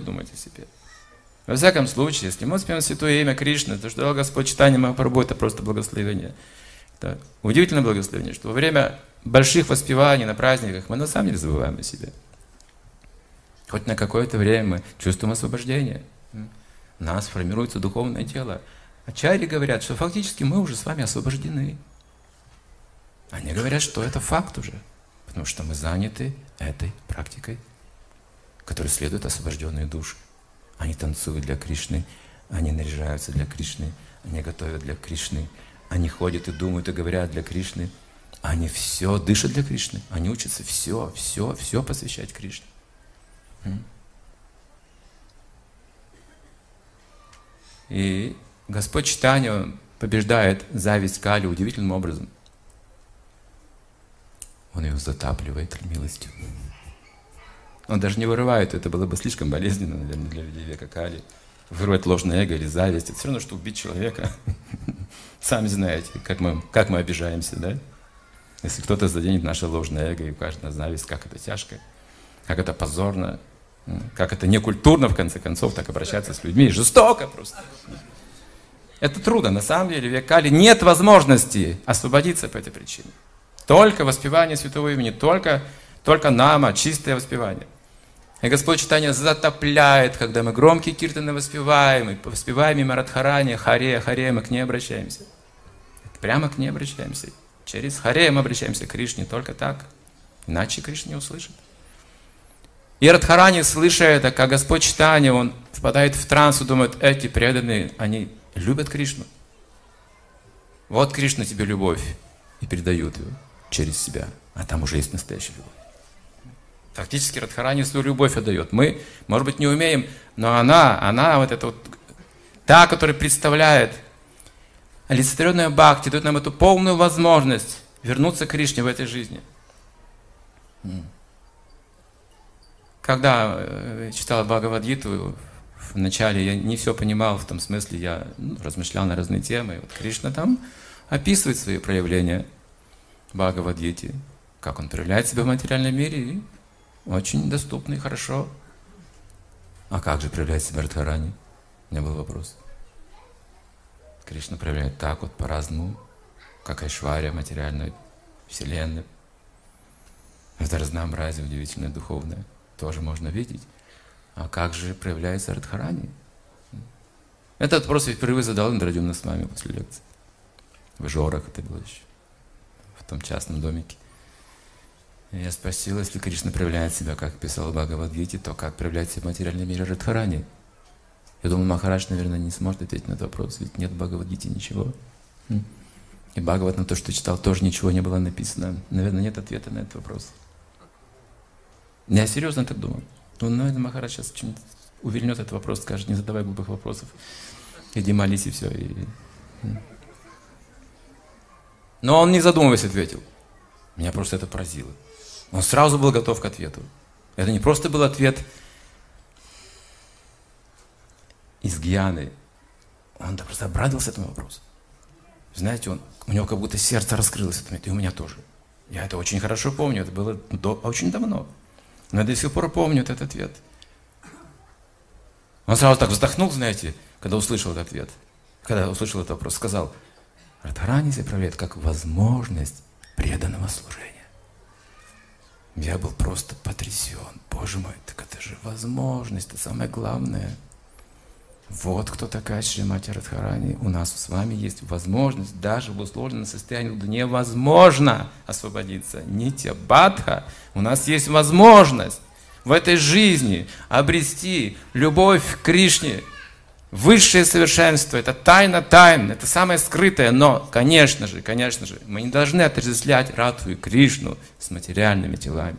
думать о себе. Во всяком случае, если мы споем святое имя Кришны, то что дал Господь читание Махапрабху, это просто благословение. Это удивительное благословение, что во время больших воспеваний на праздниках мы на самом деле забываем о себе. Хоть на какое-то время мы чувствуем освобождение. У нас формируется духовное тело. Ачари говорят, что фактически мы уже с вами освобождены. Они говорят, что это факт уже, потому что мы заняты этой практикой, которой следуют освобожденные души. Они танцуют для Кришны, они наряжаются для Кришны, они готовят для Кришны, они ходят и думают и говорят для Кришны. Они все дышат для Кришны, они учатся все, все, все посвящать Кришне. И Господь Читания побеждает зависть Кали удивительным образом. Он ее затапливает милостью. Он даже не вырывает, это было бы слишком болезненно, наверное, для людей века Кали. Вырвать ложное эго или зависть, это все равно, что убить человека. Сами знаете, как мы, как мы обижаемся, да? Если кто-то заденет наше ложное эго и укажет на зависть, как это тяжко, как это позорно, как это некультурно, в конце концов, так обращаться с людьми, жестоко просто. Это трудно. На самом деле в Векале нет возможности освободиться по этой причине. Только воспевание святого имени, только, только нама, чистое воспевание. И Господь читание затопляет, когда мы громкие киртаны воспеваем, и воспеваем и Марадхарани, Харе, Харе, мы к ней обращаемся. Прямо к ней обращаемся. Через Харе мы обращаемся к Кришне, только так. Иначе Кришна не услышит. И Радхарани, слыша это, как Господь читание, он впадает в транс и думает, эти преданные, они любят Кришну. Вот Кришна тебе любовь. И передают ее через себя. А там уже есть настоящая любовь. Фактически Радхарани свою любовь отдает. Мы, может быть, не умеем, но она, она вот эта вот, та, которая представляет олицетворенная бхакти, дает нам эту полную возможность вернуться к Кришне в этой жизни. Когда э, читал Бхагавадгиту, вначале я не все понимал, в том смысле я ну, размышлял на разные темы. вот Кришна там описывает свои проявления Бхагавадгите, как он проявляет себя в материальном мире, и очень доступно и хорошо. А как же проявляет себя Радхарани? У меня был вопрос. Кришна проявляет так вот по-разному, как Айшвария материальной вселенной. Это разнообразие удивительное, духовное. Тоже можно видеть. А как же проявляется Радхарани? Этот вопрос я впервые задал Индрадюмна с вами после лекции. В Жорах это было еще. В том частном домике. Я спросил, если Кришна проявляет себя, как писал Бхагавадгите, то как проявляет себя в материальном мире Радхарани? Я думал, Махарадж, наверное, не сможет ответить на этот вопрос, ведь нет в Бхагавадгите ничего. И Бхагават на то, что читал, тоже ничего не было написано. Наверное, нет ответа на этот вопрос. Я серьезно так думал. Ну, наверное, Махарадж сейчас увильнет этот вопрос, скажет, не задавай глупых вопросов. Иди молись и все. И... Но он не задумываясь ответил. Меня просто это поразило. Он сразу был готов к ответу. Это не просто был ответ из Гьяны. Он просто обрадовался этому вопросу. Знаете, он, у него как будто сердце раскрылось. И у меня тоже. Я это очень хорошо помню. Это было до, очень давно. Но я до сих пор помню этот ответ. Он сразу так вздохнул, знаете, когда услышал этот ответ. Когда услышал этот вопрос, сказал, Радхарани проявляет как возможность преданного служения. Я был просто потрясен. Боже мой, так это же возможность, это самое главное – вот кто такая Шримати Радхарани. У нас с вами есть возможность, даже в условленном состоянии невозможно освободиться. Нитя Бадха, у нас есть возможность в этой жизни обрести любовь к Кришне, высшее совершенство, это тайна тайн, это самое скрытое, но, конечно же, конечно же, мы не должны отождествлять Радху и Кришну с материальными телами.